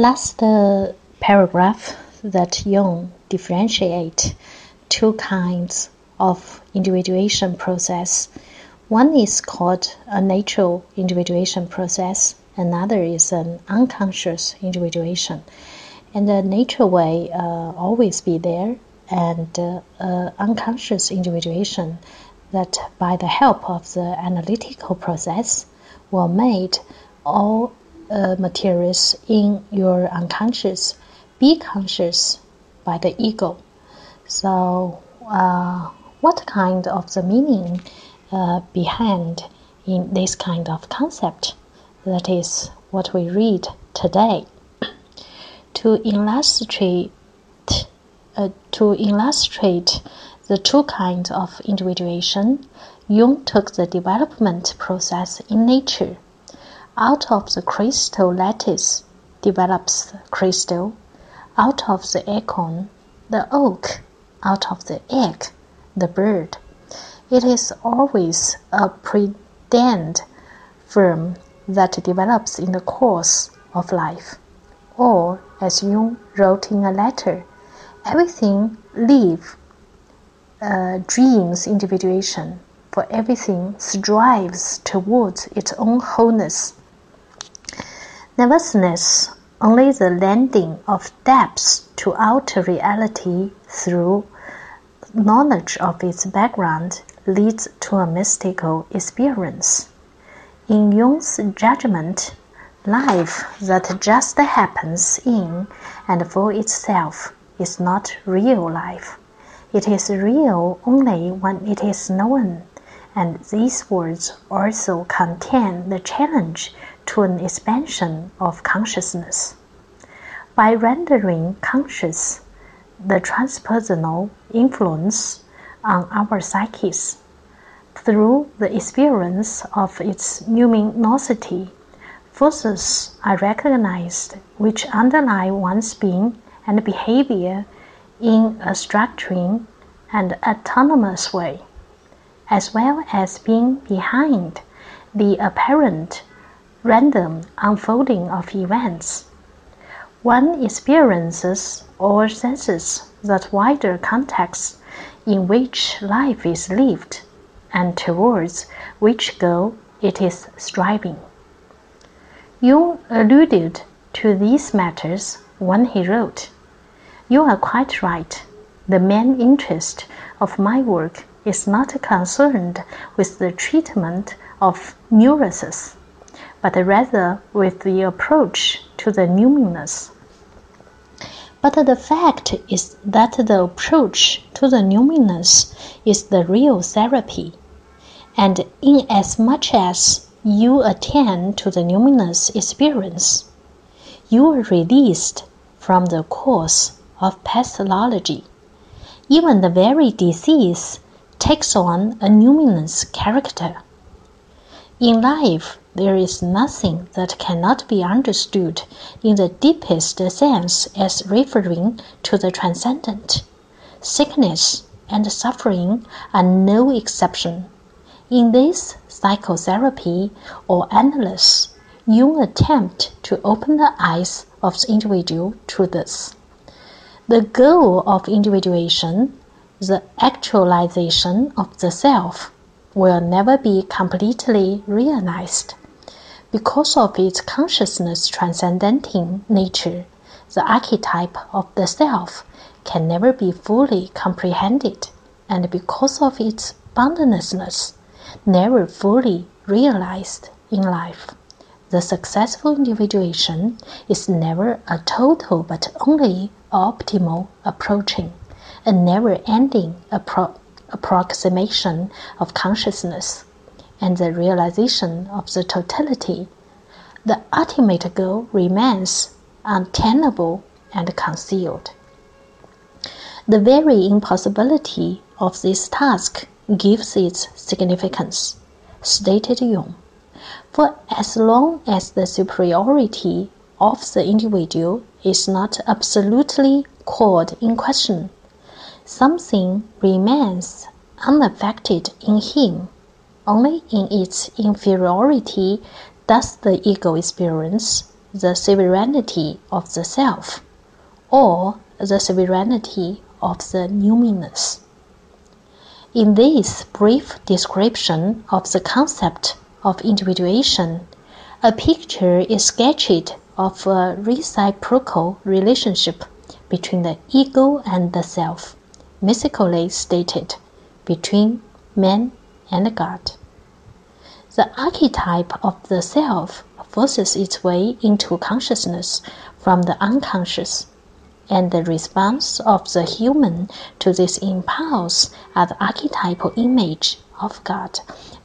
Last paragraph that Jung differentiate two kinds of individuation process. One is called a natural individuation process. Another is an unconscious individuation. And the natural way uh, always be there, and uh, uh, unconscious individuation that by the help of the analytical process will made all uh, materials in your unconscious be conscious by the ego. So, uh, what kind of the meaning uh, behind in this kind of concept? That is what we read today. to illustrate uh, to illustrate the two kinds of individuation, Jung took the development process in nature out of the crystal lattice develops the crystal. Out of the acorn, the oak. Out of the egg, the bird. It is always a predestined form that develops in the course of life. Or, as Jung wrote in a letter, everything live uh, dreams individuation, for everything strives towards its own wholeness. Nevertheless, only the lending of depths to outer reality through knowledge of its background leads to a mystical experience. In Jung's judgment, life that just happens in and for itself is not real life. It is real only when it is known, and these words also contain the challenge to an expansion of consciousness. By rendering conscious the transpersonal influence on our psyches through the experience of its luminosity, forces are recognized which underlie one's being and behavior in a structuring and autonomous way, as well as being behind the apparent random unfolding of events. One experiences or senses that wider context in which life is lived and towards which goal it is striving. Jung alluded to these matters when he wrote, You are quite right. The main interest of my work is not concerned with the treatment of neurosis but rather with the approach to the numinous. But the fact is that the approach to the numinous is the real therapy, and inasmuch as you attend to the numinous experience, you are released from the course of pathology. Even the very disease takes on a numinous character. In life, there is nothing that cannot be understood in the deepest sense as referring to the transcendent. Sickness and suffering are no exception. In this psychotherapy or analysis, you attempt to open the eyes of the individual to this. The goal of individuation, the actualization of the self, will never be completely realized because of its consciousness transcendenting nature, the archetype of the self can never be fully comprehended, and because of its boundlessness, never fully realized in life. The successful individuation is never a total but only optimal approaching, a never ending appro- approximation of consciousness and the realization of the totality, the ultimate goal remains untenable and concealed. The very impossibility of this task gives its significance, stated Jung. For as long as the superiority of the individual is not absolutely called in question, something remains unaffected in him. Only in its inferiority does the ego experience the sovereignty of the self, or the sovereignty of the numinous. In this brief description of the concept of individuation, a picture is sketched of a reciprocal relationship between the ego and the self, mystically stated, between man and God. The archetype of the self forces its way into consciousness from the unconscious, and the response of the human to this impulse are the archetypal image of God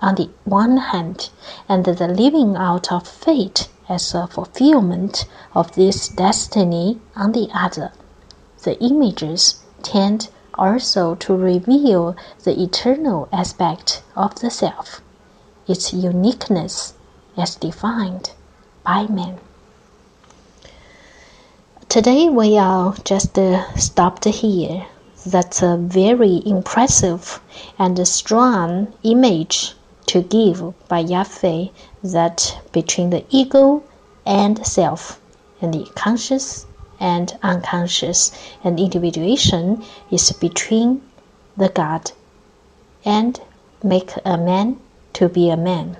on the one hand, and the living out of fate as a fulfillment of this destiny on the other. The images tend also to reveal the eternal aspect of the self, its uniqueness as defined by man. Today we are just stopped here. That's a very impressive and strong image to give by Jaffé that between the ego and self and the conscious and unconscious and individuation is between the God and make a man to be a man.